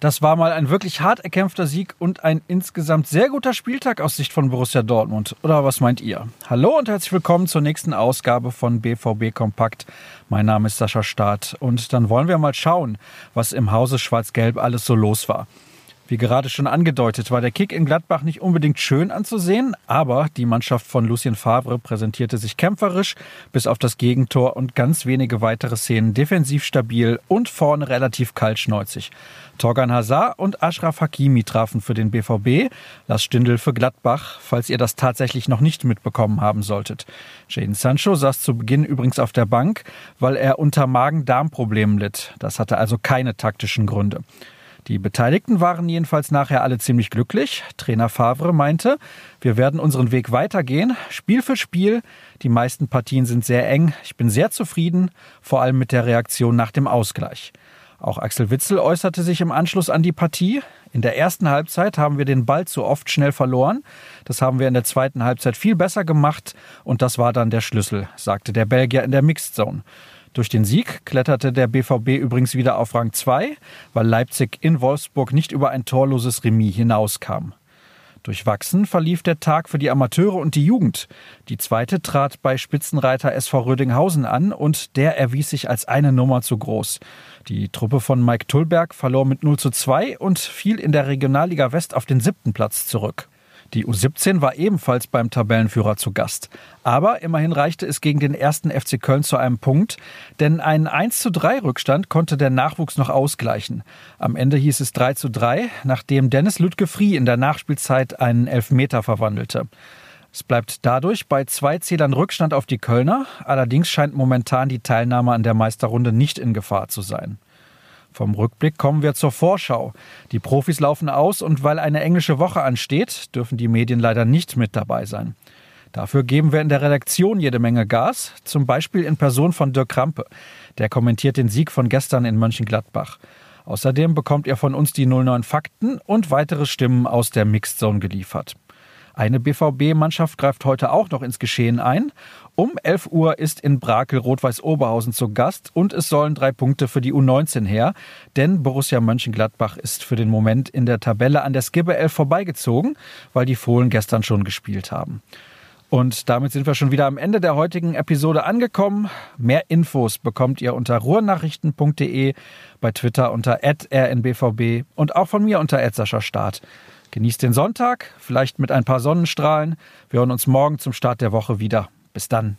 Das war mal ein wirklich hart erkämpfter Sieg und ein insgesamt sehr guter Spieltag aus Sicht von Borussia Dortmund. Oder was meint ihr? Hallo und herzlich willkommen zur nächsten Ausgabe von BVB Kompakt. Mein Name ist Sascha Staat und dann wollen wir mal schauen, was im Hause Schwarz-Gelb alles so los war. Wie gerade schon angedeutet, war der Kick in Gladbach nicht unbedingt schön anzusehen, aber die Mannschaft von Lucien Favre präsentierte sich kämpferisch, bis auf das Gegentor und ganz wenige weitere Szenen defensiv stabil und vorne relativ kaltschneuzig. Torgan Hazard und Ashraf Hakimi trafen für den BVB, Lars Stindl für Gladbach, falls ihr das tatsächlich noch nicht mitbekommen haben solltet. Jaden Sancho saß zu Beginn übrigens auf der Bank, weil er unter Magen-Darm-Problemen litt. Das hatte also keine taktischen Gründe. Die Beteiligten waren jedenfalls nachher alle ziemlich glücklich. Trainer Favre meinte, wir werden unseren Weg weitergehen, Spiel für Spiel. Die meisten Partien sind sehr eng. Ich bin sehr zufrieden, vor allem mit der Reaktion nach dem Ausgleich. Auch Axel Witzel äußerte sich im Anschluss an die Partie. In der ersten Halbzeit haben wir den Ball zu oft schnell verloren. Das haben wir in der zweiten Halbzeit viel besser gemacht und das war dann der Schlüssel, sagte der Belgier in der Mixed Zone. Durch den Sieg kletterte der BVB übrigens wieder auf Rang 2, weil Leipzig in Wolfsburg nicht über ein torloses Remis hinauskam. Durchwachsen verlief der Tag für die Amateure und die Jugend. Die zweite trat bei Spitzenreiter SV Rödinghausen an und der erwies sich als eine Nummer zu groß. Die Truppe von Mike Tullberg verlor mit 0 zu 2 und fiel in der Regionalliga West auf den siebten Platz zurück. Die U17 war ebenfalls beim Tabellenführer zu Gast. Aber immerhin reichte es gegen den ersten FC Köln zu einem Punkt, denn einen 1 zu 3 Rückstand konnte der Nachwuchs noch ausgleichen. Am Ende hieß es 3 zu 3, nachdem Dennis Lütke-Frie in der Nachspielzeit einen Elfmeter verwandelte. Es bleibt dadurch bei zwei Zählern Rückstand auf die Kölner, allerdings scheint momentan die Teilnahme an der Meisterrunde nicht in Gefahr zu sein. Vom Rückblick kommen wir zur Vorschau. Die Profis laufen aus und weil eine englische Woche ansteht, dürfen die Medien leider nicht mit dabei sein. Dafür geben wir in der Redaktion jede Menge Gas, zum Beispiel in Person von Dirk Krampe. Der kommentiert den Sieg von gestern in Mönchengladbach. Außerdem bekommt ihr von uns die 09 Fakten und weitere Stimmen aus der Mixed Zone geliefert. Eine BVB-Mannschaft greift heute auch noch ins Geschehen ein. Um 11 Uhr ist in Brakel Rot-Weiß Oberhausen zu Gast und es sollen drei Punkte für die U19 her, denn Borussia Mönchengladbach ist für den Moment in der Tabelle an der Skibbe 11 vorbeigezogen, weil die Fohlen gestern schon gespielt haben. Und damit sind wir schon wieder am Ende der heutigen Episode angekommen. Mehr Infos bekommt ihr unter ruhrnachrichten.de, bei Twitter unter rnbvb und auch von mir unter Start. Genießt den Sonntag, vielleicht mit ein paar Sonnenstrahlen. Wir hören uns morgen zum Start der Woche wieder. Bis dann.